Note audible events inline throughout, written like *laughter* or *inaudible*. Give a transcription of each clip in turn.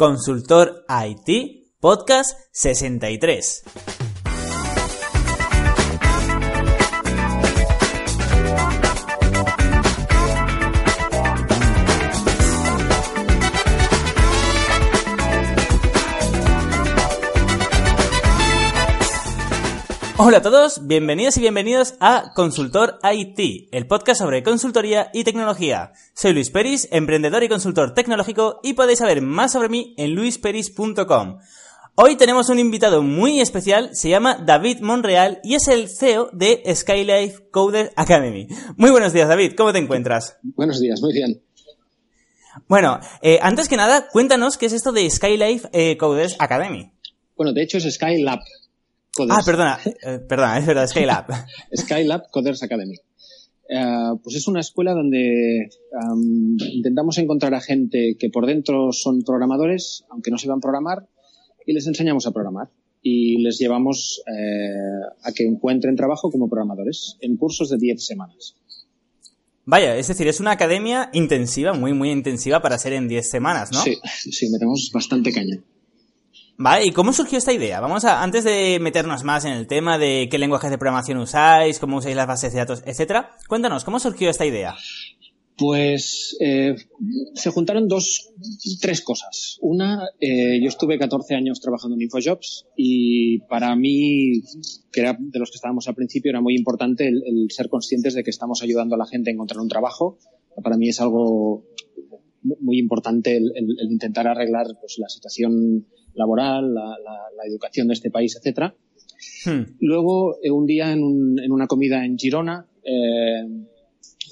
Consultor IT, Podcast 63. Hola a todos, bienvenidos y bienvenidos a Consultor IT, el podcast sobre consultoría y tecnología. Soy Luis Peris, emprendedor y consultor tecnológico y podéis saber más sobre mí en luisperis.com. Hoy tenemos un invitado muy especial, se llama David Monreal y es el CEO de Skylife Coder Academy. Muy buenos días David, ¿cómo te encuentras? Buenos días, muy bien. Bueno, eh, antes que nada, cuéntanos qué es esto de Skylife eh, Coders Academy. Bueno, de hecho es Skylab, Ah, perdona, eh, perdona, es verdad, Skylab. *laughs* Skylab Coders Academy. Eh, pues es una escuela donde intentamos encontrar a gente que por dentro son programadores, aunque no se van a programar, y les enseñamos a programar. Y les llevamos eh, a que encuentren trabajo como programadores en cursos de 10 semanas. Vaya, es decir, es una academia intensiva, muy, muy intensiva para ser en 10 semanas, ¿no? Sí, *laughs* sí, metemos bastante caña. Vale, ¿y cómo surgió esta idea? Vamos a, antes de meternos más en el tema de qué lenguajes de programación usáis, cómo usáis las bases de datos, etcétera, cuéntanos, ¿cómo surgió esta idea? Pues eh, se juntaron dos, tres cosas. Una, eh, yo estuve 14 años trabajando en InfoJobs y para mí, que era de los que estábamos al principio, era muy importante el, ser conscientes de que estamos ayudando a la gente a encontrar un trabajo. Para mí es algo muy importante el, el intentar arreglar pues, la situación laboral, la, educación de este país, etcétera. Hmm. Luego, eh, un día en, una comida en Girona, eh,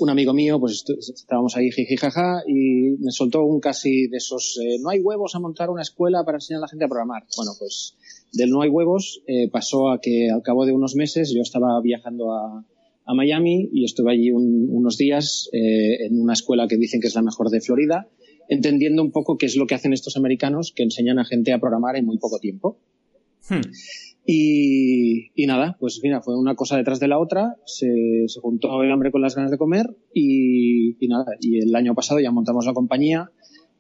un amigo mío, pues estábamos ahí jijijaja y me soltó un casi de esos, eh, no hay huevos a montar una escuela para enseñar a la gente a programar. Bueno, pues del no hay huevos pasó a que al cabo de unos meses yo estaba viajando a, Miami y estuve allí unos días en una escuela que dicen que es la mejor de Florida entendiendo un poco qué es lo que hacen estos americanos que enseñan a gente a programar en muy poco tiempo. Hmm. Y, nada, pues mira, fue una cosa detrás de la otra, se, juntó el hambre con las ganas de comer y, nada, y el año pasado ya montamos la compañía.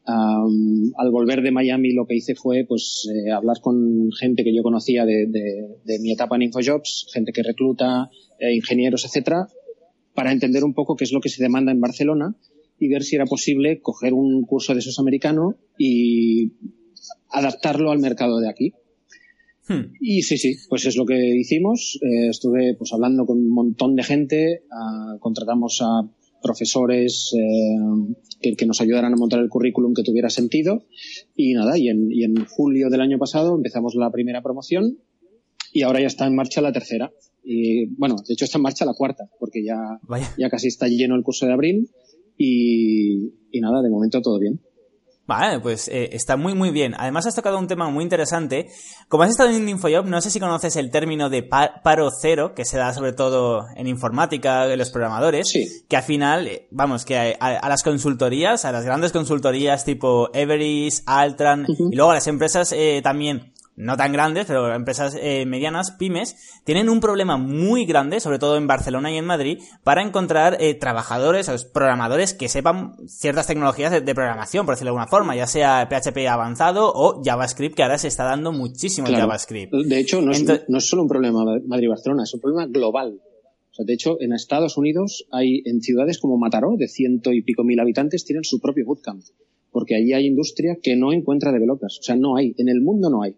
al volver de Miami lo que hice fue pues eh, hablar con gente que yo conocía de, mi etapa en InfoJobs, gente que recluta, eh, ingenieros, etcétera, para entender un poco qué es lo que se demanda en Barcelona y ver si era posible coger un curso de esos americano y adaptarlo al mercado de aquí. Hmm. Y sí, sí, pues es lo que hicimos. Eh, estuve pues hablando con un montón de gente, contratamos a profesores eh, que, nos ayudaran a montar el currículum que tuviera sentido y nada, y en, y en julio del año pasado empezamos la primera promoción y ahora ya está en marcha la tercera. Y bueno, de hecho está en marcha la cuarta, porque ya, ya casi está lleno el curso de abril y, nada, de momento todo bien. Vale, pues eh, está muy muy bien. Además has tocado un tema muy interesante. Como has estado en InfoJob, no sé si conoces el término de paro cero, que se da sobre todo en informática, en los programadores, sí. que al final, eh, vamos, que a, las consultorías, a las grandes consultorías tipo Everest, Altran, y luego a las empresas eh, también no tan grandes, pero empresas eh, medianas, pymes, tienen un problema muy grande, sobre todo en Barcelona y en Madrid, para encontrar eh, trabajadores, programadores que sepan ciertas tecnologías de, programación, por decirlo de alguna forma, ya sea PHP avanzado o JavaScript, que ahora se está dando muchísimo JavaScript. De hecho, no es, no es solo un problema Madrid-Barcelona, es un problema global. O sea, de hecho, en Estados Unidos hay, en ciudades como Mataró, de ciento y pico mil habitantes, tienen su propio bootcamp. Porque allí hay industria que no encuentra developers. O sea, no hay. En el mundo no hay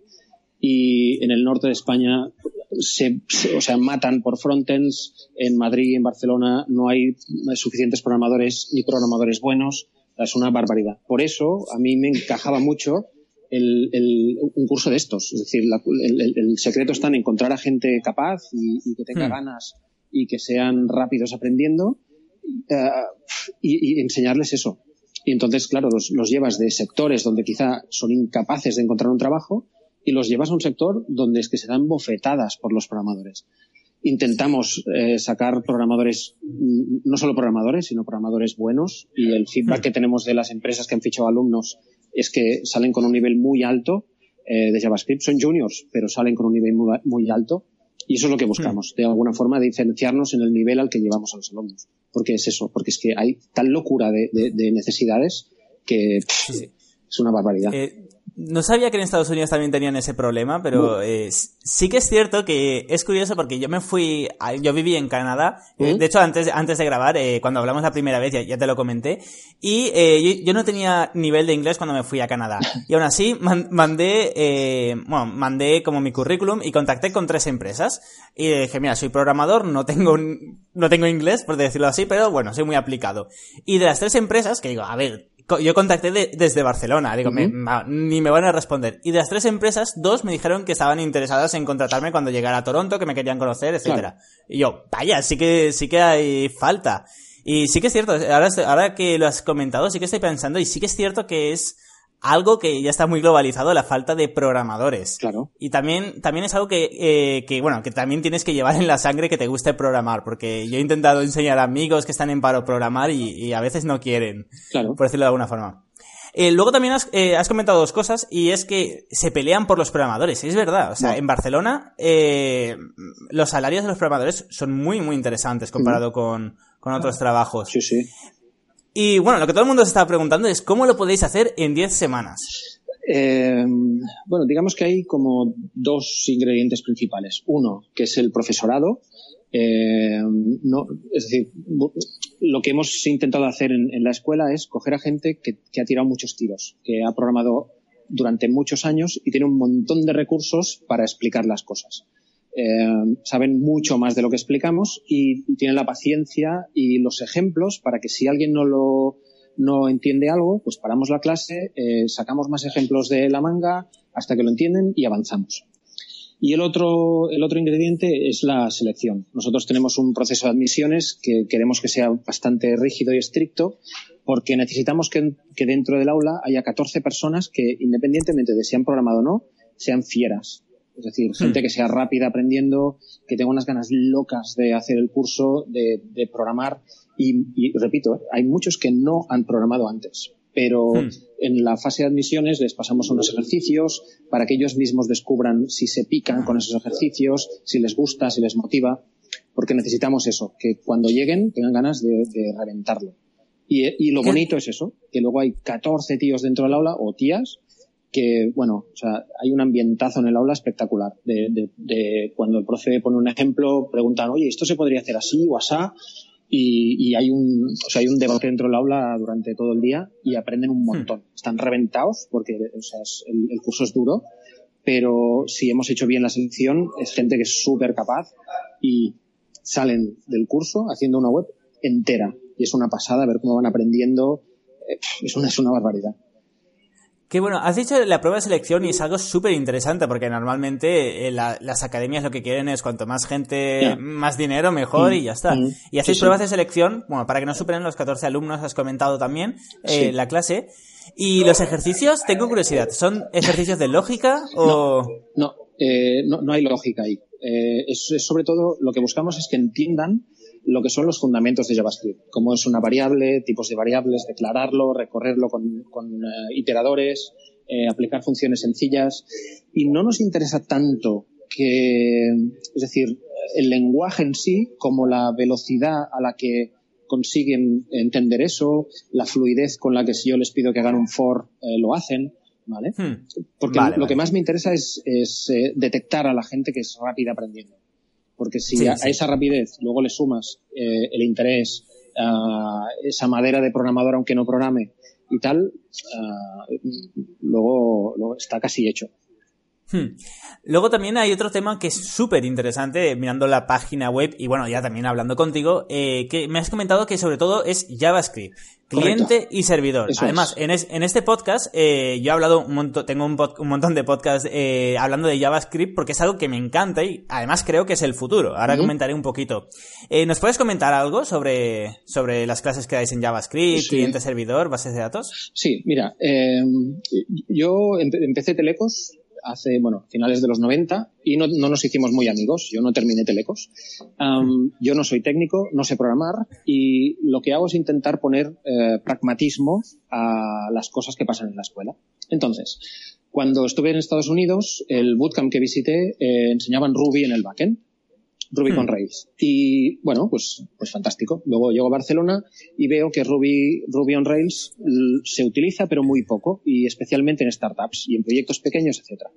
y en el norte de España se, o sea, matan por frontends. En Madrid y en Barcelona no hay suficientes programadores ni programadores buenos. Es una barbaridad. Por eso a mí me encajaba mucho el, el, un curso de estos. Es decir, el, secreto está en encontrar a gente capaz y, que tenga hmm. ganas y que sean rápidos aprendiendo eh, y, y, enseñarles eso. Y entonces, claro, los, los llevas de sectores donde quizá son incapaces de encontrar un trabajo y los llevas a un sector donde es que se dan bofetadas por los programadores. Intentamos eh, sacar programadores, mm, no solo programadores, sino programadores buenos y el feedback que tenemos de las empresas que han fichado alumnos es que salen con un nivel muy alto eh, de JavaScript. Son juniors, pero salen con un nivel muy, alto y eso es lo que buscamos, hmm. de alguna forma diferenciarnos en el nivel al que llevamos a los alumnos. Porque es eso, porque es que hay tal locura de, necesidades que es una barbaridad. Eh, no sabía que en Estados Unidos también tenían ese problema, pero eh, sí que es cierto que es curioso porque yo me fui, yo viví en Canadá, eh, de hecho antes, antes de grabar, eh, cuando hablamos la primera vez, ya, te lo comenté, y yo, yo, no tenía nivel de inglés cuando me fui a Canadá. *laughs* Y aún así mandé, bueno, mandé como mi currículum y contacté con tres empresas. Y dije, mira, soy programador, no tengo, no tengo inglés, por decirlo así, pero bueno, soy muy aplicado. Y de las tres empresas, que digo, a ver, yo contacté desde Barcelona, digo, ni me van a responder. Y de las tres empresas, dos me dijeron que estaban interesadas en contratarme cuando llegara a Toronto, que me querían conocer, etcétera. Y yo, vaya, sí que, sí que hay falta. Y sí que es cierto, ahora, ahora que lo has comentado, sí que estoy pensando, y sí que es cierto que es algo que ya está muy globalizado, la falta de programadores. Claro. Y también, también es algo que, eh, que, bueno, que también tienes que llevar en la sangre que te guste programar, porque yo he intentado enseñar a amigos que están en paro programar y, a veces no quieren. Claro. Por decirlo de alguna forma. Eh, luego también has, eh, has, comentado dos cosas y es que se pelean por los programadores. Es verdad. O sea, en Barcelona eh, los salarios de los programadores son muy, muy interesantes comparado con, con otros trabajos. Sí, sí. Y bueno, lo que todo el mundo se está preguntando es cómo lo podéis hacer en 10 semanas. Eh, bueno, digamos que hay como dos ingredientes principales. Uno, que es el profesorado. Eh, no, es decir, lo que hemos intentado hacer en, la escuela es coger a gente que, que, ha tirado muchos tiros, que ha programado durante muchos años y tiene un montón de recursos para explicar las cosas. Eh, saben mucho más de lo que explicamos y tienen la paciencia y los ejemplos para que si alguien no lo no entiende algo, pues paramos la clase, eh, sacamos más ejemplos de la manga hasta que lo entienden y avanzamos. Y el otro, el otro ingrediente es la selección. Nosotros tenemos un proceso de admisiones que queremos que sea bastante rígido y estricto porque necesitamos que, que dentro del aula haya 14 personas que, independientemente de si han programado o no, sean fieras es decir, gente hmm. que sea rápida aprendiendo, que tenga unas ganas locas de hacer el curso, de, programar. Y, repito, ¿eh? hay muchos que no han programado antes. Pero hmm. en la fase de admisiones les pasamos unos ejercicios para que ellos mismos descubran si se pican con esos ejercicios, si les gusta, si les motiva. Porque necesitamos eso, que cuando lleguen tengan ganas de, reventarlo. Y, y, lo bonito es eso, que luego hay 14 tíos dentro del aula o tías que, bueno, o sea, hay un ambientazo en el aula espectacular. De, de, de cuando el profe pone un ejemplo, preguntan, oye, ¿esto se podría hacer así o asá? Y, y, hay un, o sea, hay un debate dentro del aula durante todo el día y aprenden un montón. Hmm. Están reventados porque, o sea, el, curso es duro, pero si hemos hecho bien la selección, es gente que es súper capaz y salen del curso haciendo una web entera. Y es una pasada ver cómo van aprendiendo. Eh, es una, es una barbaridad. Que bueno, has dicho la prueba de selección y es algo súper interesante porque normalmente eh, las academias lo que quieren es cuanto más gente, más dinero, mejor mm. y ya está. Mm. Y hacéis pruebas de selección, bueno, para que no superen los 14 alumnos, has comentado también eh, la clase. Y los ejercicios, tengo curiosidad, ¿son ejercicios de lógica o...? No, no, eh, no, hay lógica ahí. Eh, es, sobre todo, lo que buscamos es que entiendan lo que son los fundamentos de JavaScript, cómo es una variable, tipos de variables, declararlo, recorrerlo con, con eh, iteradores, eh, aplicar funciones sencillas. Y no nos interesa tanto que, es decir, el lenguaje en sí, como la velocidad a la que consiguen entender eso, la fluidez con la que si yo les pido que hagan un for, eh, lo hacen, ¿vale? Hmm. Porque lo que más me interesa es, es detectar a la gente que es rápida aprendiendo. Porque si a, esa rapidez luego le sumas eh, el interés, a esa madera de programador aunque no programe y tal, luego, luego está casi hecho. Hmm. Luego también hay otro tema que es súper interesante mirando la página web y bueno, ya también hablando contigo, eh, que me has comentado que sobre todo es JavaScript, cliente y servidor. Además, en, en, este podcast eh, yo he hablado un montón, tengo un, un montón de podcasts eh, hablando de JavaScript porque es algo que me encanta y además creo que es el futuro. Ahora comentaré un poquito. ¿Nos puedes comentar algo sobre, sobre las clases que dais en JavaScript, cliente, servidor, bases de datos? Sí, mira, yo empecé Telecos hace, bueno, finales de los 90 y no, no nos hicimos muy amigos. Yo no terminé Telecos. yo no soy técnico, no sé programar y lo que hago es intentar poner eh, pragmatismo a las cosas que pasan en la escuela. Entonces, cuando estuve en Estados Unidos, el bootcamp que visité eh, enseñaban Ruby en el backend. Ruby con hmm. Rails. Y bueno, pues, pues fantástico. Luego llego a Barcelona y veo que Ruby, Ruby on Rails se utiliza, pero muy poco, y especialmente en startups y en proyectos pequeños, etcétera.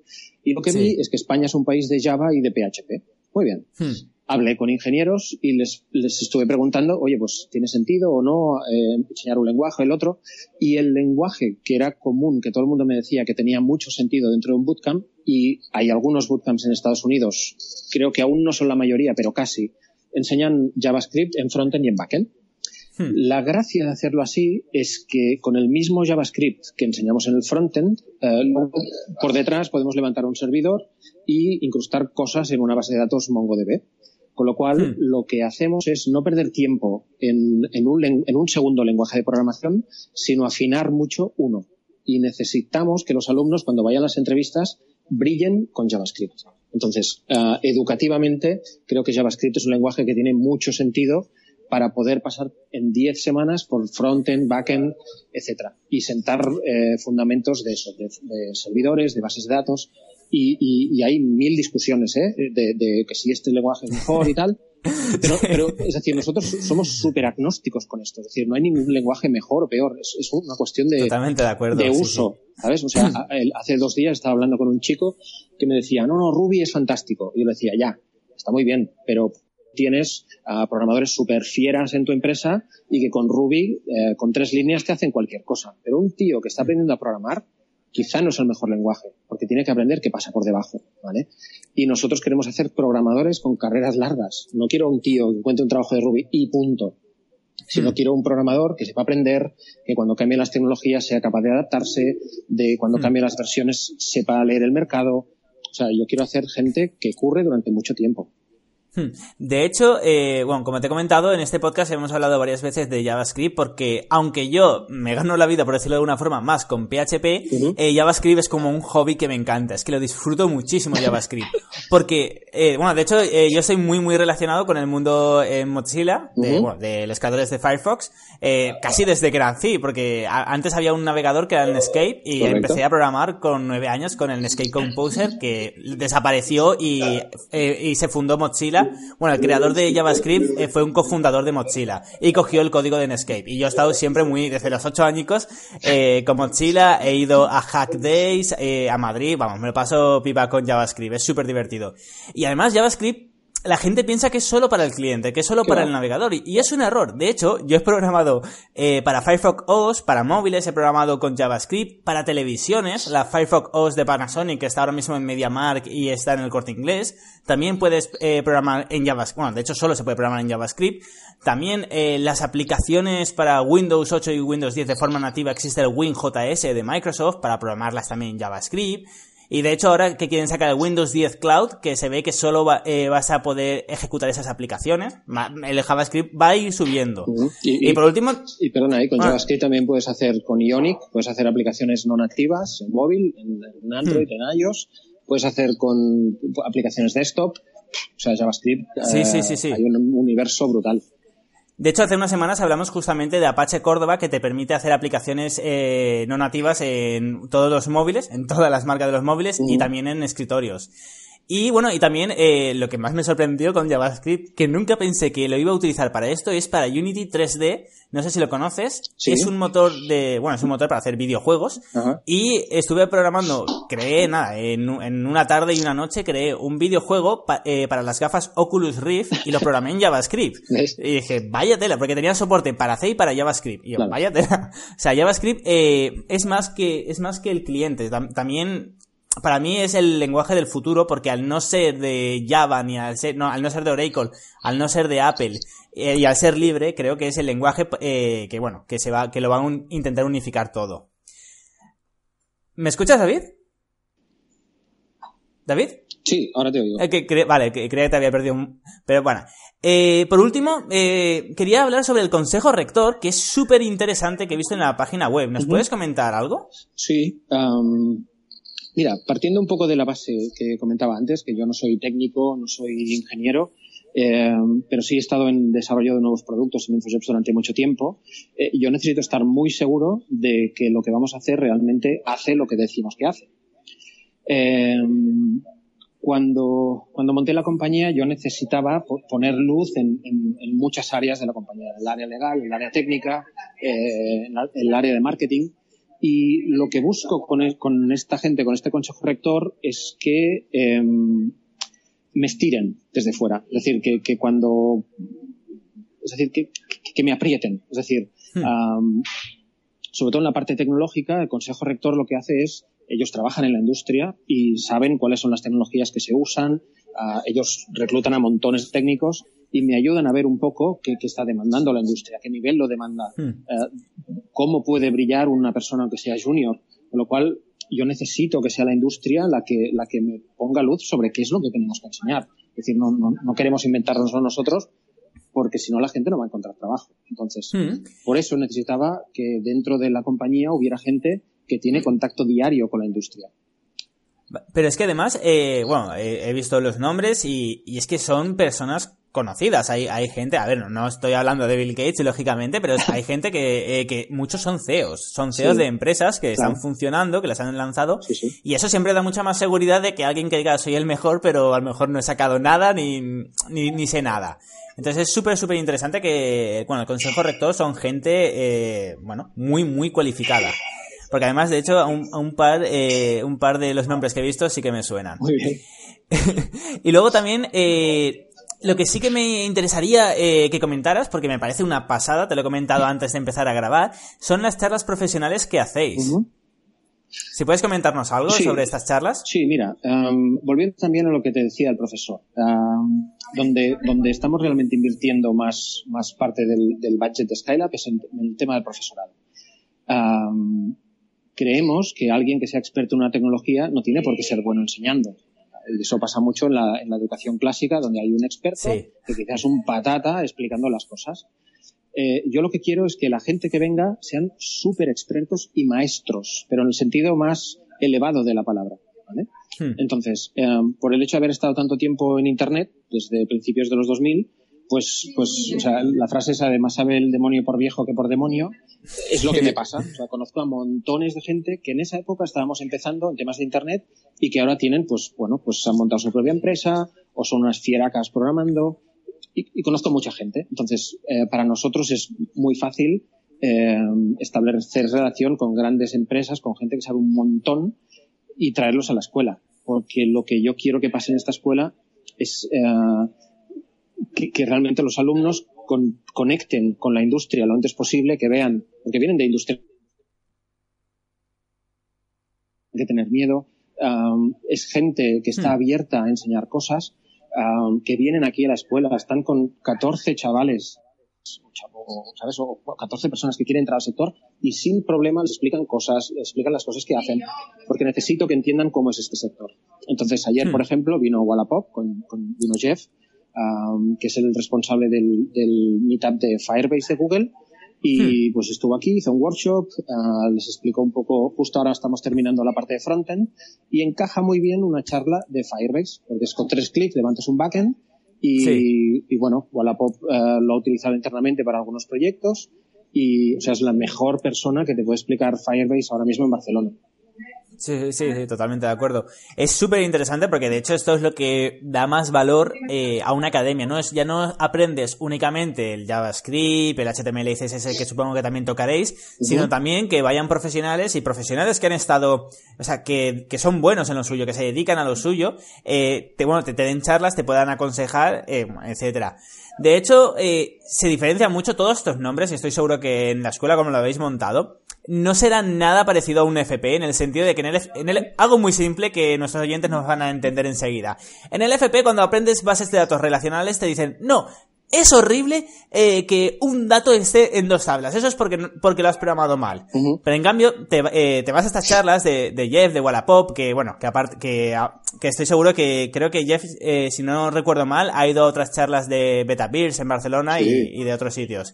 Y lo que vi es que España es un país de Java y de PHP. Muy bien. Hmm hablé con ingenieros y les, les, estuve preguntando, oye, pues tiene sentido o no eh, enseñar un lenguaje o el otro. Y el lenguaje que era común, que todo el mundo me decía que tenía mucho sentido dentro de un bootcamp, y hay algunos bootcamps en Estados Unidos, creo que aún no son la mayoría, pero casi, enseñan JavaScript en frontend y en backend. Hmm. La gracia de hacerlo así es que con el mismo JavaScript que enseñamos en el frontend, eh, por detrás podemos levantar un servidor y incrustar cosas en una base de datos MongoDB. Con lo cual, hmm. lo que hacemos es no perder tiempo en, un, en un segundo lenguaje de programación, sino afinar mucho uno. Y necesitamos que los alumnos, cuando vayan a las entrevistas, brillen con JavaScript. Entonces, eh, educativamente, creo que JavaScript es un lenguaje que tiene mucho sentido para poder pasar en 10 semanas por frontend, backend, etcétera, y sentar eh, fundamentos de eso, de, servidores, de bases de datos, y, hay mil discusiones, ¿eh? De, que si este lenguaje es mejor y tal. Pero, pero es decir, nosotros somos súper agnósticos con esto. Es decir, no hay ningún lenguaje mejor o peor. Es, una cuestión de, Totalmente de, acuerdo, de uso. ¿Sabes? O sea, *laughs* hace dos días estaba hablando con un chico que me decía, no, no, Ruby es fantástico. Y yo le decía, ya, está muy bien, pero tienes a programadores súper fieras en tu empresa y que con Ruby, eh, con tres líneas, te hacen cualquier cosa. Pero un tío que está aprendiendo a programar, quizá no es el mejor lenguaje, porque tiene que aprender qué pasa por debajo, ¿vale? Y nosotros queremos hacer programadores con carreras largas. No quiero un tío que encuentre un trabajo de Ruby y punto. Sino hmm. quiero un programador que sepa aprender, que cuando cambie las tecnologías sea capaz de adaptarse, de cuando hmm. cambie las versiones sepa leer el mercado. O sea, yo quiero hacer gente que curre durante mucho tiempo. Hmm. De hecho, eh, bueno, como te he comentado, en este podcast hemos hablado varias veces de JavaScript porque aunque yo me gano la vida, por decirlo de alguna forma, más con PHP, eh, JavaScript es como un hobby que me encanta. Es que lo disfruto muchísimo *laughs* JavaScript. Porque, eh, bueno, de hecho, yo soy muy, muy relacionado con el mundo en Mozilla, de, bueno, de los creadores de Firefox, casi desde que nací, porque antes había un navegador que era el Netscape y empecé a programar con nueve años con el Netscape Composer que desapareció y, y se fundó Mozilla bueno, el creador de JavaScript eh, fue un cofundador de Mozilla y cogió el código de Netscape. Y yo he estado siempre muy, desde los ocho añicos, eh, con Mozilla, he ido a Hack Days, eh, a Madrid, vamos, me lo paso pipa con JavaScript, es súper divertido. Y además JavaScript la gente piensa que es solo para el cliente, que es solo para el navegador, y, es un error. De hecho, yo he programado eh, para Firefox OS, para móviles, he programado con JavaScript, para televisiones, la Firefox OS de Panasonic, que está ahora mismo en MediaMark y está en el corte inglés. También puedes eh, programar en JavaScript, bueno, de hecho solo se puede programar en JavaScript. También eh, las aplicaciones para Windows 8 y Windows 10 de forma nativa existe el WinJS de Microsoft para programarlas también en JavaScript. Y de hecho ahora que quieren sacar el Windows 10 Cloud, que se ve que solo eh, vas a poder ejecutar esas aplicaciones, el JavaScript va a ir subiendo. y, por último... Y perdona, con ah. JavaScript también puedes hacer con Ionic, puedes hacer aplicaciones no nativas en móvil, en, Android, hmm. en iOS, puedes hacer con aplicaciones desktop, o sea, JavaScript, sí, sí, sí, sí. hay un universo brutal. De hecho, hace unas semanas hablamos justamente de Apache Córdoba, que te permite hacer aplicaciones eh, no nativas en todos los móviles, en todas las marcas de los móviles y también en escritorios. Y bueno, y también eh, lo que más me sorprendió con JavaScript, que nunca pensé que lo iba a utilizar para esto, es para Unity 3D. No sé si lo conoces. Es un motor de, bueno, es un motor para hacer videojuegos. Y estuve programando, creé nada, en, una tarde y una noche creé un videojuego eh, para las gafas Oculus Rift y lo programé en JavaScript. *laughs* y dije, vaya tela, porque tenía soporte para C y para JavaScript. Y yo, vaya tela. *laughs* O sea, JavaScript eh, es más que, es más que el cliente. También para mí es el lenguaje del futuro porque al no ser de Java ni al ser, no, al no ser de Oracle, al no ser de Apple eh, y al ser libre, creo que es el lenguaje eh, que bueno, que se va, que lo van a intentar unificar todo. ¿Me escuchas, David? ¿David? Sí, ahora te oigo. Eh, vale, que, creía que te había perdido un... Pero bueno. por último, quería hablar sobre el consejo rector, que es súper interesante que he visto en la página web. ¿Nos puedes comentar algo? Sí. Mira, partiendo un poco de la base que comentaba antes, que yo no soy técnico, no soy ingeniero, eh, pero sí he estado en desarrollo de nuevos productos en InfoJobs durante mucho tiempo. Eh, yo necesito estar muy seguro de que lo que vamos a hacer realmente hace lo que decimos que hace. Eh, cuando, cuando monté la compañía yo necesitaba poner luz en, muchas áreas de la compañía, el área legal, el área técnica, el área de marketing. Y lo que busco con, con, esta gente, con este consejo rector, es que em, me estiren desde fuera. Es decir, que, que cuando. Es decir, que, que, me aprieten. Es decir, hmm. sobre todo en la parte tecnológica, el consejo rector lo que hace es ellos trabajan en la industria y saben cuáles son las tecnologías que se usan, uh, ellos reclutan a montones de técnicos y me ayudan a ver un poco qué, qué está demandando la industria, qué nivel lo demanda, uh, cómo puede brillar una persona aunque sea junior, con lo cual yo necesito que sea la industria la que, la que me ponga luz sobre qué es lo que tenemos que enseñar. Es decir, no, no, no queremos inventarnos nosotros porque si no la gente no va a encontrar trabajo. Entonces, hmm. por eso necesitaba que dentro de la compañía hubiera gente que tiene contacto diario con la industria. Pero es que además, eh, bueno, he visto los nombres y, y, es que son personas conocidas. Hay, hay gente, a ver, no, estoy hablando de Bill Gates, lógicamente, pero hay gente que, eh, que muchos son CEOs. Son CEOs de empresas que están funcionando, que las han lanzado. y eso siempre da mucha más seguridad de que alguien que diga soy el mejor, pero a lo mejor no he sacado nada ni, ni, ni sé nada. Entonces es súper, súper interesante que, bueno, el Consejo Rector son gente, eh, bueno, muy, muy cualificada. Porque además, de hecho, un, un par, eh, un par de los nombres que he visto sí que me suenan. Muy bien. *laughs* y luego también, eh, lo que sí que me interesaría eh, que comentaras, porque me parece una pasada, te lo he comentado antes de empezar a grabar, son las charlas profesionales que hacéis. Si puedes comentarnos algo sobre estas charlas. Sí, mira, um, volviendo también a lo que te decía el profesor, um, donde, donde estamos realmente invirtiendo más, más parte del, del budget de Skylab es en, el tema del profesorado. Um, creemos que alguien que sea experto en una tecnología no tiene por qué ser bueno enseñando. Eso pasa mucho en la, en la educación clásica, donde hay un experto que quizás es un patata explicando las cosas. Eh, yo lo que quiero es que la gente que venga sean súper expertos y maestros, pero en el sentido más elevado de la palabra. ¿vale? Hmm. Entonces, eh, por el hecho de haber estado tanto tiempo en Internet, desde principios de los 2000, pues, pues o sea, la frase esa de más sabe el demonio por viejo que por demonio, es lo que me pasa. Conozco a montones de gente que en esa época estábamos empezando en temas de Internet y que ahora tienen, pues, bueno, pues han montado su propia empresa o son unas fieracas programando y, conozco mucha gente. Entonces, eh, para nosotros es muy fácil eh, establecer relación con grandes empresas, con gente que sabe un montón y traerlos a la escuela. Porque lo que yo quiero que pase en esta escuela es eh, que, realmente los alumnos conecten con la industria lo antes posible, que vean, porque vienen de industria, hay que tener miedo, es gente que está hmm. abierta a enseñar cosas, que vienen aquí a la escuela, están con 14 chavales, ¿sabes? O 14 personas que quieren entrar al sector y sin problema les explican cosas, les explican las cosas que hacen, porque necesito que entiendan cómo es este sector. Entonces, ayer, hmm. por ejemplo, vino Wallapop, con, con, vino Jeff, que es el responsable del, del meetup de Firebase de Google. Y hmm. pues estuvo aquí, hizo un workshop, uh, les explicó un poco, justo ahora estamos terminando la parte de frontend, y encaja muy bien una charla de Firebase, porque es con tres clics levantas un backend, y, y bueno, Wallapop uh, lo ha utilizado internamente para algunos proyectos, y o sea, es la mejor persona que te puede explicar Firebase ahora mismo en Barcelona. Sí, sí, sí, totalmente de acuerdo. Es súper interesante porque de hecho esto es lo que da más valor eh, a una academia, ¿no? Es, ya no aprendes únicamente el JavaScript, el HTML y CSS que supongo que también tocaréis, sino también que vayan profesionales y profesionales que han estado, o sea, que, que son buenos en lo suyo, que se dedican a lo suyo, eh, te, bueno, te, te den charlas, te puedan aconsejar, eh, etcétera. De hecho, eh, se diferencian mucho todos estos nombres y estoy seguro que en la escuela como lo habéis montado, no será nada parecido a un FP en el sentido de que en el, en el algo muy simple que nuestros oyentes nos van a entender enseguida. En el FP cuando aprendes bases de datos relacionales te dicen, no, es horrible eh, que un dato esté en dos tablas. Eso es porque, porque lo has programado mal. Pero en cambio, te, eh, te, vas a estas charlas de, de Jeff, de Wallapop, que bueno, que aparte, que, que estoy seguro que creo que Jeff, eh, si no recuerdo mal, ha ido a otras charlas de Betapeers en Barcelona y, y de otros sitios.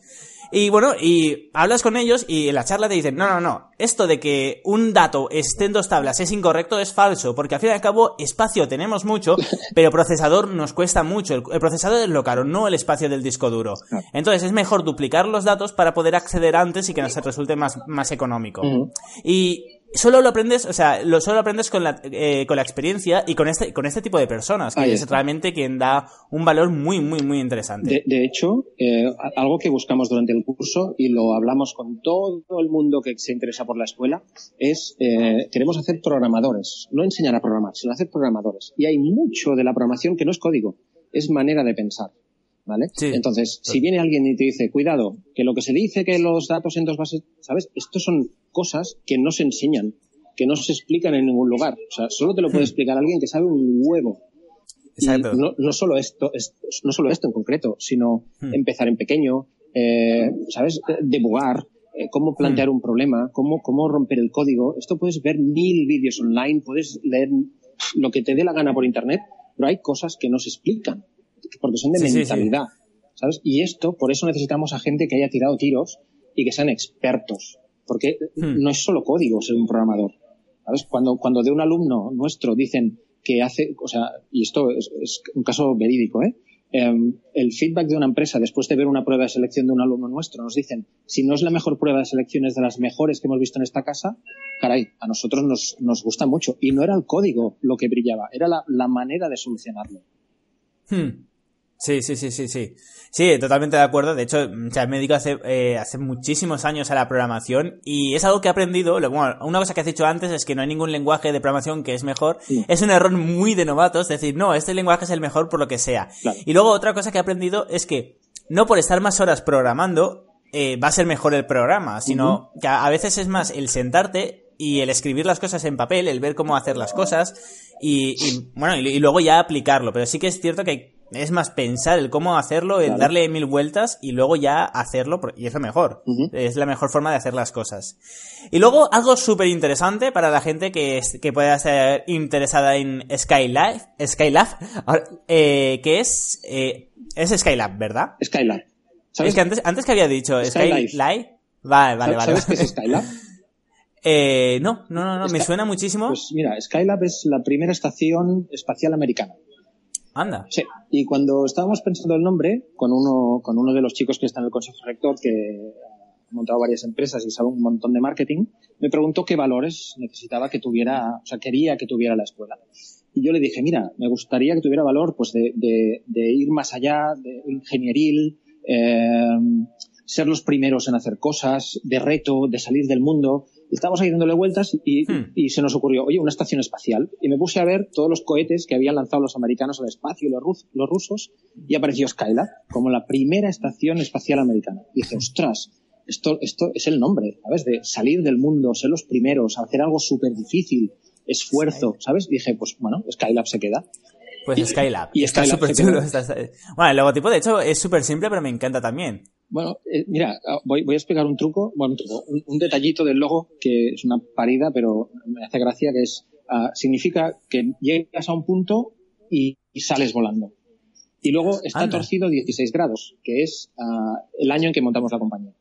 Y bueno, y hablas con ellos y en la charla te dicen, no, no, no, esto de que un dato esté en dos tablas es incorrecto, es falso, porque al fin y al cabo espacio tenemos mucho, *laughs* pero procesador nos cuesta mucho. El, procesador es lo caro, no el espacio del disco duro. Entonces es mejor duplicar los datos para poder acceder antes y que nos resulte más, más económico. Y solo lo aprendes, o sea, lo solo aprendes con la, eh, con la experiencia y con este, con este tipo de personas, que es realmente quien da un valor muy, muy, muy interesante. De, hecho, eh, algo que buscamos durante el curso y lo hablamos con todo el mundo que se interesa por la escuela es, eh, queremos hacer programadores, no enseñar a programar, sino hacer programadores. Y hay mucho de la programación que no es código, es manera de pensar. ¿Vale? Entonces, si viene alguien y te dice, cuidado, que lo que se dice que los datos en dos bases, ¿sabes? Estos son cosas que no se enseñan, que no se explican en ningún lugar. O sea, solo te lo puede hmm. explicar alguien que sabe un huevo. Exacto. no, no, solo esto, no solo esto en concreto, sino hmm. empezar en pequeño, eh, ¿sabes? Debugar, eh, cómo plantear hmm. un problema, cómo, cómo romper el código. Esto puedes ver mil vídeos online, puedes leer lo que te dé la gana por internet, pero hay cosas que no se explican, porque son de mentalidad. ¿Sabes? Y esto, por eso necesitamos a gente que haya tirado tiros y que sean expertos. Porque hmm. no es solo código ser un programador. ¿Sabes? Cuando, cuando de un alumno nuestro dicen que hace, o sea, y esto es, un caso verídico, ¿eh? Em, el feedback de una empresa después de ver una prueba de selección de un alumno nuestro nos dicen, si no es la mejor prueba de selección, es de las mejores que hemos visto en esta casa, caray, a nosotros nos, nos gusta mucho. Y no era el código lo que brillaba, era la, la manera de solucionarlo. Hmm. Sí, sí, sí, sí, sí. Sí, totalmente de acuerdo. De hecho, o me dedico hace, eh, hace muchísimos años a la programación y es algo que he aprendido. Bueno, una cosa que has dicho antes es que no hay ningún lenguaje de programación que es mejor. Es un error muy de novatos, decir, no, este lenguaje es el mejor por lo que sea. Y luego otra cosa que he aprendido es que no por estar más horas programando eh, va a ser mejor el programa, sino que a veces es más el sentarte y el escribir las cosas en papel, el ver cómo hacer las cosas y, bueno, y, y, luego ya aplicarlo. Pero sí que es cierto que es más pensar el cómo hacerlo, el darle mil vueltas y luego ya hacerlo, y es lo mejor. Es la mejor forma de hacer las cosas. Y luego algo súper interesante para la gente que, que pueda estar interesada en Skylab, Skylab eh, que es, eh, es Skylab, ¿verdad? Skylab. ¿Sabes? Es que antes, antes que había dicho Skylab. Vale, vale, vale. ¿Sabes qué es Skylab? *laughs* eh, no, no, no, no, me suena muchísimo. Pues mira, Skylab es la primera estación espacial americana. Anda. Sí. Y cuando estábamos pensando el nombre, con uno, con uno de los chicos que está en el consejo rector, que ha montado varias empresas y sabe un montón de marketing, me preguntó qué valores necesitaba que tuviera, o sea, quería que tuviera la escuela. Y yo le dije, mira, me gustaría que tuviera valor, pues, de, de, de ir más allá, de ingenieril, eh, ser los primeros en hacer cosas, de reto, de salir del mundo. Estábamos ahí dándole vueltas y, hmm. y, se nos ocurrió, oye, una estación espacial. Y me puse a ver todos los cohetes que habían lanzado los americanos al espacio y los, los rusos y apareció Skylab como la primera estación espacial americana. Y dije, ostras, esto, esto es el nombre, ¿sabes? De salir del mundo, ser los primeros, hacer algo súper difícil, esfuerzo, ¿sabes? Y dije, pues bueno, Skylab se queda. Pues Skylab. Y está súper chulo. Bueno, el logotipo de hecho es súper simple, pero me encanta también. Bueno, eh, mira, ah, voy, voy, a explicar un truco, bueno, un, truco, un, detallito del logo que es una parida, pero me hace gracia, que es, uh, significa que llegas a un punto y, sales volando. Y luego está torcido 16 grados, que es uh, el año en que montamos la compañía.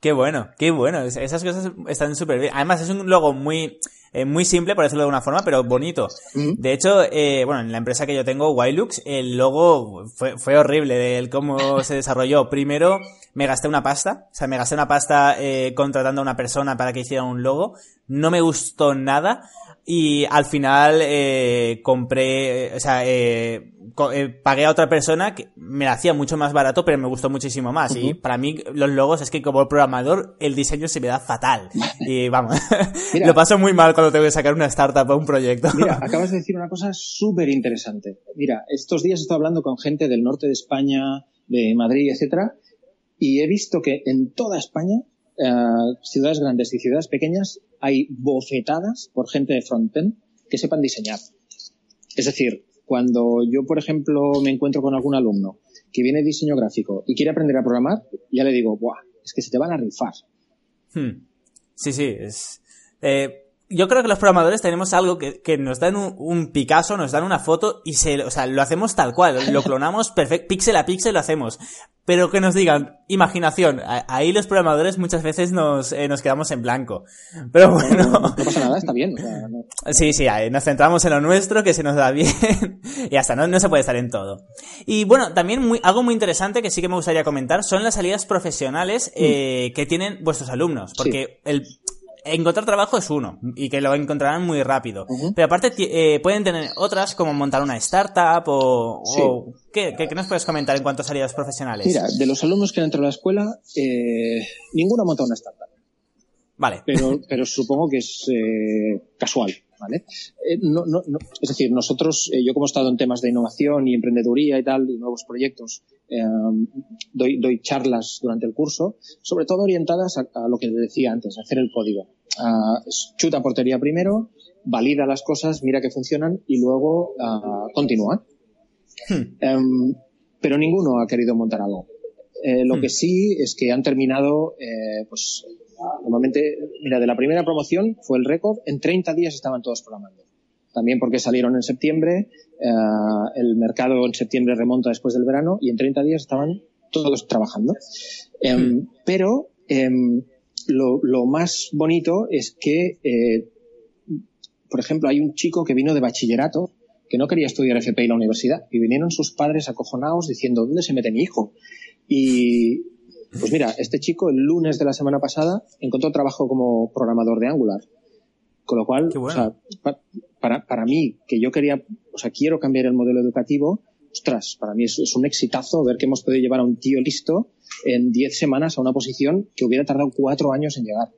Qué bueno, qué bueno. Esas cosas están súper bien. Además, es un logo muy, eh, muy simple, por decirlo de alguna forma, pero bonito. De hecho, eh, bueno, en la empresa que yo tengo, Wilux, el logo fue, fue horrible de el cómo *laughs* se desarrolló. Primero, me gasté una pasta, o sea, me gasté una pasta eh, contratando a una persona para que hiciera un logo. No me gustó nada. Y al final eh, compré, o sea, eh, eh, pagué a otra persona que me la hacía mucho más barato, pero me gustó muchísimo más. Y para mí, los logos es que como programador, el diseño se me da fatal. *laughs* y vamos, *laughs* lo paso muy mal cuando tengo que sacar una startup o un proyecto. Mira, acabas de decir una cosa súper interesante. Mira, estos días he estado hablando con gente del norte de España, de Madrid, etcétera, y he visto que en toda España eh, ciudades grandes y ciudades pequeñas hay bofetadas por gente de frontend que sepan diseñar. Es decir, cuando yo, por ejemplo, me encuentro con algún alumno que viene de diseño gráfico y quiere aprender a programar, ya le digo, Buah, es que se te van a rifar. Hmm. Sí, sí, es... Eh, yo creo que los programadores tenemos algo que, que nos dan un, Picasso, nos dan una foto y se, o sea, lo hacemos tal cual, lo *laughs* clonamos perfecto, píxel a píxel lo hacemos. Pero que nos digan, imaginación, ahí los programadores muchas veces nos, eh, nos quedamos en blanco. Pero bueno. No, pasa nada, está bien. Sí, sí, nos centramos en lo nuestro, que se nos da bien. *laughs* y hasta no, no se puede estar en todo. Y bueno, también muy, algo muy interesante que sí que me gustaría comentar son las salidas profesionales mm. eh, que tienen vuestros alumnos. Porque el, encontrar trabajo es uno, y que lo encontrarán muy rápido. Pero aparte eh, pueden tener otras como montar una startup o... ¿qué, nos puedes comentar en cuanto a salidas profesionales? Mira, de los alumnos que han entrado a la escuela, eh, ninguno ha montado una startup. Vale. Pero, pero supongo que es eh, casual. ¿Vale? Eh, no, no, no, es decir, nosotros, eh, yo como he estado en temas de innovación y emprendeduría y tal, y nuevos proyectos, eh, doy, doy, charlas durante el curso, sobre todo orientadas a, lo que decía antes, a hacer el código. chuta portería primero, valida las cosas, mira que funcionan y luego continúa. Hmm. Em, pero ninguno ha querido montar algo. Lo hmm. que sí es que han terminado, pues, Normalmente, mira, de la primera promoción fue el récord, en 30 días estaban todos programando. También porque salieron en septiembre, eh, el mercado en septiembre remonta después del verano y en 30 días estaban todos trabajando. Em, hmm. Pero em, lo, más bonito es que, eh, por ejemplo, hay un chico que vino de bachillerato que no quería estudiar FP en la universidad y vinieron sus padres acojonados diciendo, ¿dónde se mete mi hijo? Y, pues mira, este chico el lunes de la semana pasada encontró trabajo como programador de Angular. Con lo cual, o sea, para, para mí, que yo quería, o sea, quiero cambiar el modelo educativo, ostras, para mí es, un exitazo ver que hemos podido llevar a un tío listo en 10 semanas a una posición que hubiera tardado cuatro años en llegar.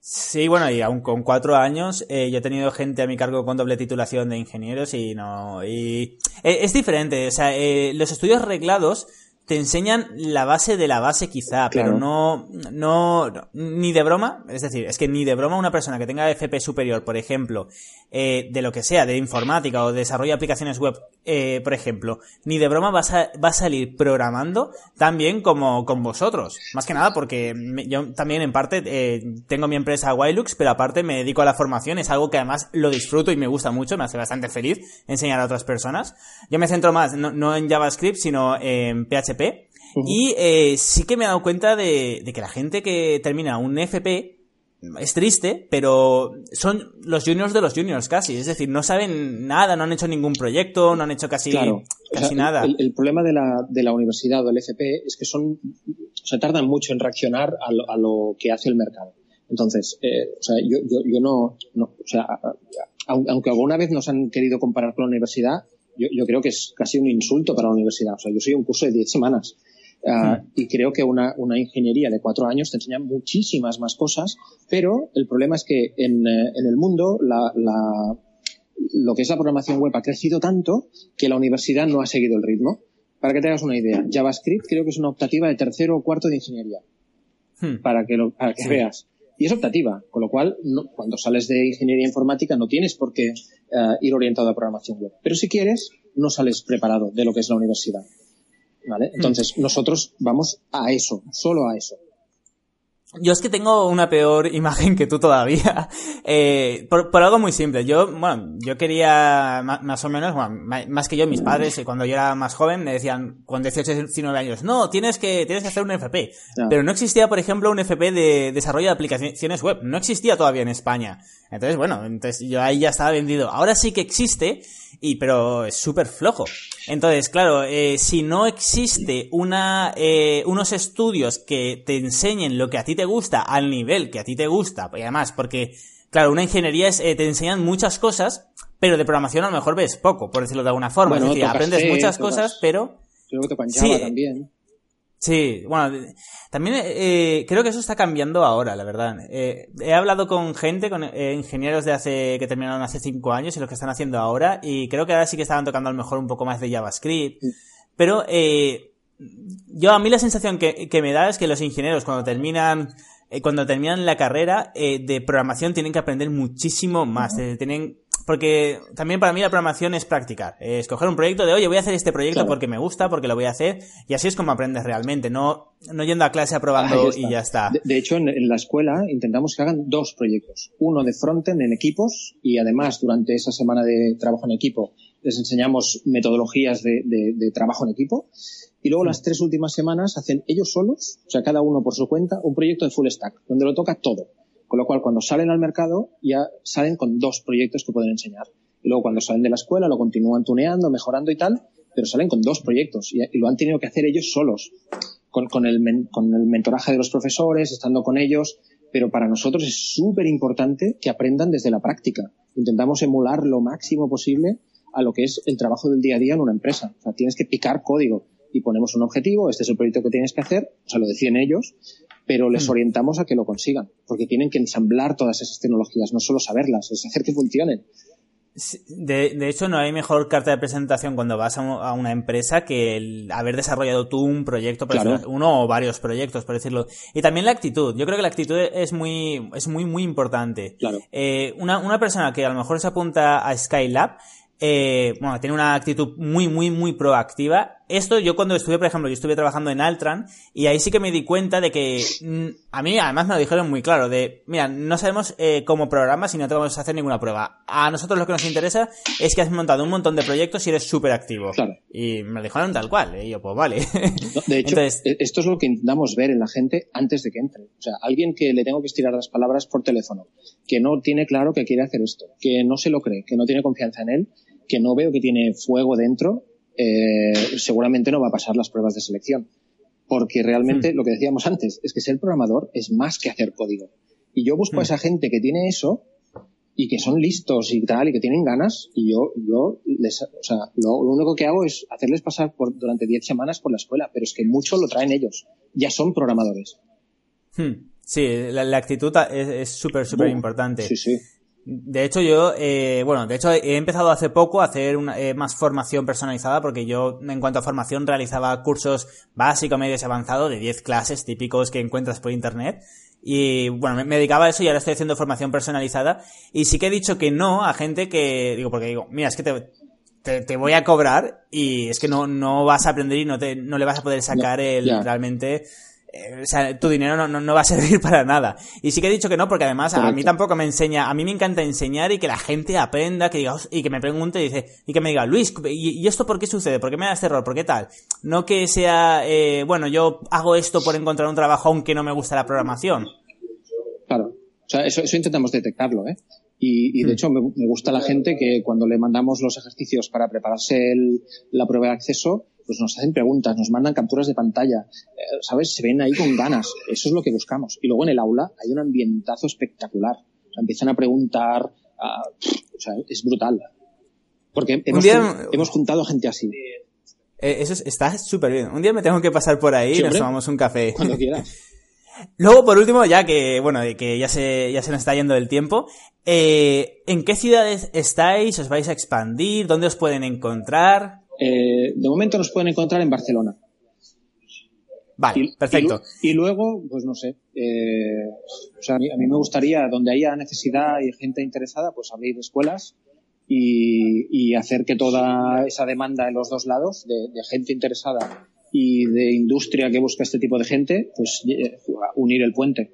Sí, bueno, y aún con cuatro años, eh, yo he tenido gente a mi cargo con doble titulación de ingenieros y no. Y eh, es diferente, o sea, eh, los estudios reglados te enseñan la base de la base quizá, pero no, no, ni de broma, es decir, es que ni de broma una persona que tenga FP superior, por ejemplo, eh, de lo que sea, de informática o desarrollo de aplicaciones web, eh, por ejemplo, ni de broma va a, va a salir programando tan bien como con vosotros. Más que nada porque yo también en parte eh, tengo mi empresa Wilux, pero aparte me dedico a la formación, es algo que además lo disfruto y me gusta mucho, me hace bastante feliz enseñar a otras personas. Yo me centro más, no, no en JavaScript, sino en PHP y eh, sí que me he dado cuenta de, que la gente que termina un FP es triste, pero son los juniors de los juniors casi. Es decir, no saben nada, no han hecho ningún proyecto, no han hecho casi, casi nada. El, problema de la, de la universidad o del FP es que son, o sea, tardan mucho en reaccionar a lo, que hace el mercado. Entonces, eh, o sea, yo, yo, yo no, no, o sea, aunque alguna vez nos han querido comparar con la universidad, yo, yo creo que es casi un insulto para la universidad. O sea, yo soy un curso de 10 semanas. Hmm. Y creo que una, una, ingeniería de cuatro años te enseña muchísimas más cosas, pero el problema es que en, eh, en el mundo la, la, lo que es la programación web ha crecido tanto que la universidad no ha seguido el ritmo. Para que te hagas una idea, JavaScript creo que es una optativa de tercero o cuarto de ingeniería. Hmm. Para que, lo, para que veas. Y es optativa, con lo cual no, cuando sales de ingeniería informática no tienes por qué uh, ir orientado a programación web. Pero si quieres, no sales preparado de lo que es la universidad. ¿Vale? Mm. Entonces, nosotros vamos a eso, solo a eso. Yo es que tengo una peor imagen que tú todavía. *laughs* Eh, por, algo muy simple. Yo, bueno, yo quería más, o menos, bueno, más que yo, mis padres, eh, cuando yo era más joven, me decían, con 18, 19 años, no, tienes que, tienes que hacer un FP. Pero no existía, por ejemplo, un FP de desarrollo de aplicaciones web. No existía todavía en España. Entonces, bueno, entonces yo ahí ya estaba vendido. Ahora sí que existe, y pero es súper flojo. Entonces, claro, eh, si no existe una, eh, unos estudios que te enseñen lo que a ti te gusta al nivel que a ti te gusta, y además, porque, claro, una ingeniería es, eh, te enseñan muchas cosas, pero de programación a lo mejor ves poco, por decirlo de alguna forma. es decir, aprendes muchas cosas, pero... Creo que sí, también. Sí, bueno, también eh, creo que eso está cambiando ahora, la verdad. Eh, he hablado con gente, con eh, ingenieros de hace que terminaron hace cinco años y los que están haciendo ahora, y creo que ahora sí que estaban tocando a lo mejor un poco más de JavaScript. Pero eh, yo a mí la sensación que, que, me da es que los ingenieros cuando terminan eh, cuando terminan la carrera eh, de programación tienen que aprender muchísimo más. tienen porque también para mí la programación es practicar. Es coger un proyecto de, oye, voy a hacer este proyecto porque me gusta, porque lo voy a hacer, y así es como aprendes realmente, no, no yendo a clase aprobando y ya está. De, hecho, en, la escuela intentamos que hagan dos proyectos. Uno de frontend en equipos, y además durante esa semana de trabajo en equipo les enseñamos metodologías de, de trabajo en equipo. Y luego las tres últimas semanas hacen ellos solos, o sea, cada uno por su cuenta, un proyecto de full stack, donde lo toca todo con lo cual, cuando salen al mercado, ya salen con dos proyectos que pueden enseñar. Y luego, cuando salen de la escuela, lo continúan tuneando, mejorando y tal, pero salen con dos proyectos y, lo han tenido que hacer ellos solos, con, el, con el mentoraje de los profesores, estando con ellos. pero para nosotros es súper importante que aprendan desde la práctica. Intentamos emular lo máximo posible a lo que es el trabajo del día a día en una empresa. O sea, tienes que picar código y ponemos un objetivo, este es el proyecto que tienes que hacer, o sea, lo deciden ellos, pero les hmm. orientamos a que lo consigan, porque tienen que ensamblar todas esas tecnologías, no solo saberlas, es hacer que funcionen. De, de, hecho, no hay mejor carta de presentación cuando vas a, una empresa que el haber desarrollado tú un proyecto, uno o varios proyectos, por decirlo. Y también la actitud. Yo creo que la actitud es muy, es muy, muy importante. Eh, una, una persona que a lo mejor se apunta a Skylab, eh, bueno, tiene una actitud muy, muy, muy proactiva. Esto yo cuando estuve, por ejemplo, yo estuve trabajando en Altran y ahí sí que me di cuenta de que mm, a mí además me lo dijeron muy claro, de, mira, no sabemos eh, cómo programas y no te vamos a hacer ninguna prueba. A nosotros lo que nos interesa es que has montado un montón de proyectos y eres súper activo. Claro. Y me lo dijeron tal cual, y yo, pues vale. de hecho, e-, esto es lo que intentamos ver en la gente antes de que entre. O sea, alguien que le tengo que estirar las palabras por teléfono, que no tiene claro que quiere hacer esto, que no se lo cree, que no tiene confianza en él, que no veo que tiene fuego dentro, eh, seguramente no va a pasar las pruebas de selección. Porque realmente hmm. lo que decíamos antes es que ser programador es más que hacer código. Y yo busco a hmm. esa gente que tiene eso y que son listos y tal y que tienen ganas y yo yo les o sea lo, único que hago es hacerles pasar por durante 10 semanas por la escuela pero es que mucho lo traen ellos ya son programadores hmm. sí la, actitud es súper súper importante sí sí de hecho, yo, eh, bueno, de hecho he empezado hace poco a hacer una, eh, más formación personalizada porque yo, en cuanto a formación, realizaba cursos básicos, medios y avanzados de 10 clases típicos que encuentras por internet. Y bueno, me, dedicaba a eso y ahora estoy haciendo formación personalizada. Y sí que he dicho que no a gente que, digo, porque digo, mira, es que te, te, voy a cobrar y es que no, no vas a aprender y no, te, no le vas a poder sacar el realmente o sea, tu dinero no, no, va a *laughs* servir para nada. Y sí que he dicho que no, porque además a mí tampoco me enseña, a mí me encanta enseñar y que la gente aprenda, que diga, y que me pregunte y dice, y que me diga, Luis, ¿y, esto por qué sucede? ¿Por qué me da este error? ¿Por qué tal? No que sea, eh, bueno, yo hago esto por encontrar un trabajo aunque no me gusta la programación. Claro. O sea, eso, eso intentamos detectarlo, ¿eh? Y, de mm. hecho me, gusta la gente que cuando le mandamos los ejercicios para prepararse la prueba de acceso, pues nos hacen preguntas, nos mandan capturas de pantalla, eh, ¿sabes? Se ven ahí con ganas. Eso es lo que buscamos. Y luego en el aula hay un ambientazo espectacular. O sea, empiezan a preguntar, o sea, es brutal. Porque hemos, hemos juntado gente así. Eh, eso está súper bien. Un día me tengo que pasar por ahí y nos tomamos un café. Cuando quieras. *laughs* Luego, por último, ya que, bueno, que ya se, ya se nos está yendo el tiempo, eh, ¿en qué ciudades estáis? ¿Os vais a expandir? ¿Dónde os pueden encontrar? Eh, de momento nos pueden encontrar en Barcelona. Vale, perfecto. Y, luego, pues no sé, eh, o sea, a mí, me gustaría, donde haya necesidad y gente interesada, pues abrir escuelas y, hacer que toda esa demanda en los dos lados, de, de, gente interesada y de industria que busca este tipo de gente, pues eh, unir el puente.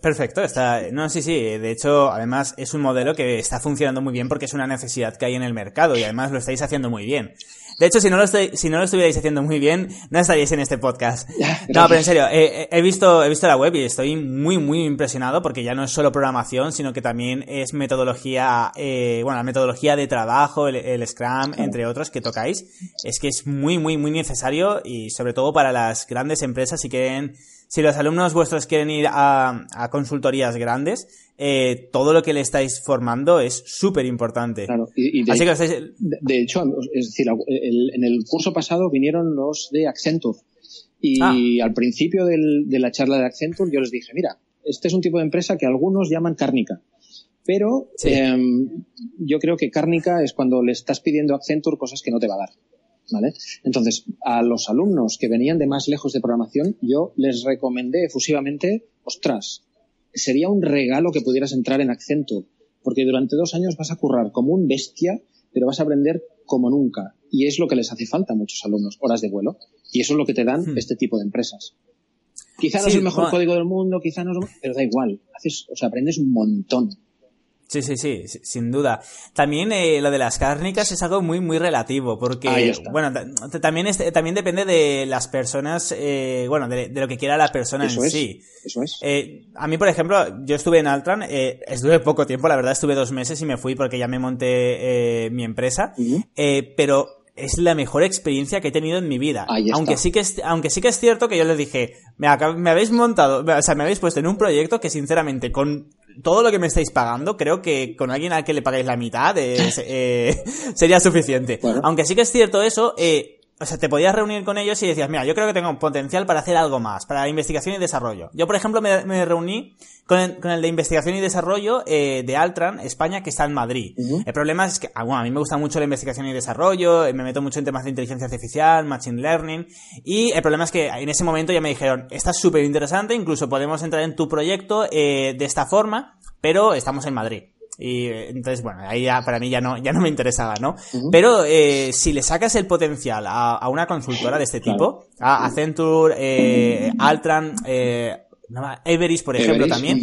Perfecto, está, no, sí, sí, de hecho, además es un modelo que está funcionando muy bien porque es una necesidad que hay en el mercado y además lo estáis haciendo muy bien. De hecho, si no lo, estoy, si no lo estuvierais haciendo muy bien, no estaríais en este podcast. *laughs* no, pero en serio, he, visto, he visto la web y estoy muy, muy impresionado porque ya no es solo programación, sino que también es metodología, eh, bueno, la metodología de trabajo, el, Scrum, entre otros, que tocáis. Es que es muy, muy, muy necesario y sobre todo para las grandes empresas si quieren si los alumnos vuestros quieren ir a, consultorías grandes, eh, todo lo que le estáis formando es súper importante. Claro, y, de, hecho, es decir, en el curso pasado vinieron los de Accenture. Y ah. al principio de la charla de Accenture yo les dije, mira, este es un tipo de empresa que algunos llaman cárnica. Pero em, yo creo que cárnica es cuando le estás pidiendo a Accenture cosas que no te va a dar. ¿Vale? Entonces, a los alumnos que venían de más lejos de programación, yo les recomendé efusivamente, ostras, sería un regalo que pudieras entrar en Accenture, porque durante dos años vas a currar como un bestia, pero vas a aprender como nunca. Y es lo que les hace falta a muchos alumnos, horas de vuelo. Y eso es lo que te dan hmm. este tipo de empresas. Quizá no es el mejor código del mundo, quizá no es, pero da igual. Haces, o sea, aprendes un montón. Sí, sí, sí, sin duda. También eh, lo de las cárnicas es algo muy, muy relativo, porque, bueno, también, también depende de las personas, eh, bueno, de, lo que quiera la persona en sí. Eso es. Eh, a mí, por ejemplo, yo estuve en Altran, eh, estuve poco tiempo, la verdad estuve dos meses y me fui porque ya me monté mi empresa, pero es la mejor experiencia que he tenido en mi vida. Aunque sí, que es, aunque sí que es cierto que yo les dije, me, me habéis montado, o sea, me habéis puesto en un proyecto que sinceramente con todo lo que me estáis pagando, creo que con alguien al que le pagáis la mitad eh, *laughs* sería suficiente. Aunque sí que es cierto eso, eh, o sea, te podías reunir con ellos y decías, mira, yo creo que tengo potencial para hacer algo más, para investigación y desarrollo. Yo, por ejemplo, me, reuní con el, con el, de investigación y desarrollo eh, de Altran, España, que está en Madrid. El problema es que, ah, bueno, a mí me gusta mucho la investigación y desarrollo, me meto mucho en temas de inteligencia artificial, machine learning, y el problema es que en ese momento ya me dijeron, estás súper interesante, incluso podemos entrar en tu proyecto eh, de esta forma, pero estamos en Madrid. Y entonces, bueno, ahí ya para mí ya no, ya no me interesaba, ¿no? Pero eh, si le sacas el potencial a, una consultora de este tipo, a Accenture, eh, Altran, eh, Everis, por ejemplo, también,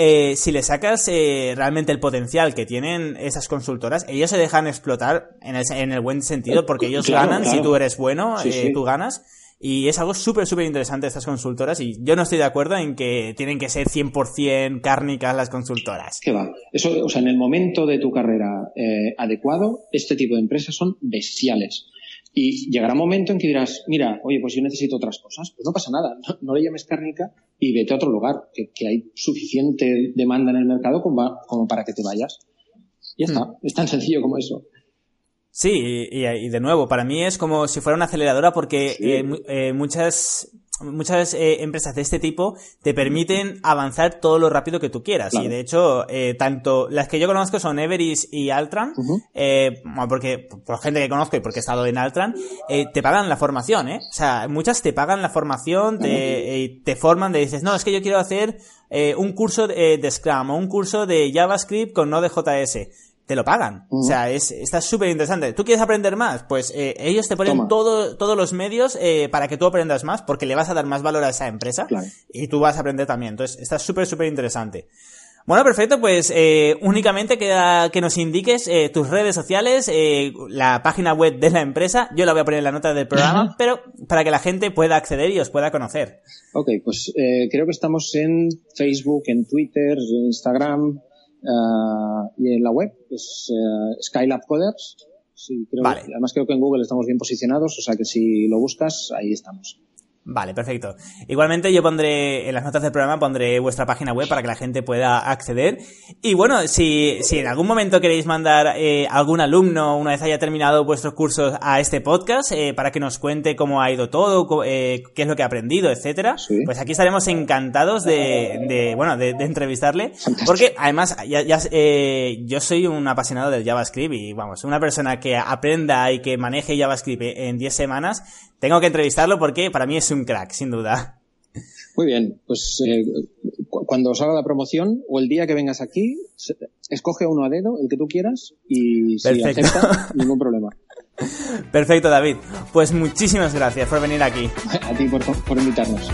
eh, si le sacas eh, realmente el potencial que tienen esas consultoras, ellos se dejan explotar en el, en el buen sentido porque ellos ganan, si tú eres bueno, eh, tú ganas. Y es algo súper, súper interesante estas consultoras y yo no estoy de acuerdo en que tienen que ser 100% cárnicas las consultoras. Que va. Eso, o sea, en el momento de tu carrera eh, adecuado, este tipo de empresas son bestiales. Y llegará un momento en que dirás, mira, oye, pues yo necesito otras cosas. Pues no pasa nada, *laughs* no, le llames cárnica y vete a otro lugar, que, hay suficiente demanda en el mercado como, como para que te vayas. Y ya está, hmm. es tan sencillo como eso. Sí, y, de nuevo, para mí es como si fuera una aceleradora porque eh, eh, muchas muchas eh, empresas de este tipo te permiten avanzar todo lo rápido que tú quieras. Y de hecho, tanto las que yo conozco son Everis y Altran, porque por gente que conozco y porque he estado en Altran, te pagan la formación, ¿eh? O sea, muchas te pagan la formación, te, te forman, te dices, no, es que yo quiero hacer un curso de, de Scrum o un curso de JavaScript con Node.js te lo pagan. O sea, es, está súper interesante. ¿Tú quieres aprender más? Pues eh, ellos te ponen todo, todos los medios eh, para que tú aprendas más, porque le vas a dar más valor a esa empresa y tú vas a aprender también. Entonces, está súper, súper interesante. Bueno, perfecto, pues eh, únicamente queda que nos indiques eh, tus redes sociales, eh, la página web de la empresa, yo la voy a poner en la nota del programa, pero para que la gente pueda acceder y os pueda conocer. Ok, pues creo que estamos en Facebook, en Twitter, en Instagram, Uh, y en la web es uh, Skylab Coders. Sí, creo vale. además creo que en Google estamos bien posicionados, o sea que si lo buscas, ahí estamos. Vale, perfecto. Igualmente yo pondré en las notas del programa pondré vuestra página web para que la gente pueda acceder. Y bueno, si, si en algún momento queréis mandar eh, algún alumno una vez haya terminado vuestros cursos a este podcast eh, para que nos cuente cómo ha ido todo, eh, qué es lo que ha aprendido, etcétera, pues aquí estaremos encantados de, de bueno, de, entrevistarle. Porque además ya, ya eh, yo soy un apasionado del JavaScript y vamos, una persona que aprenda y que maneje JavaScript en 10 semanas, tengo que entrevistarlo porque para mí es un crack, sin duda. Muy bien, pues eh, cuando salga la promoción o el día que vengas aquí, escoge uno a dedo, el que tú quieras, y si acepta, *laughs* ningún problema. Perfecto, David. Pues muchísimas gracias por venir aquí. A ti por, por invitarnos.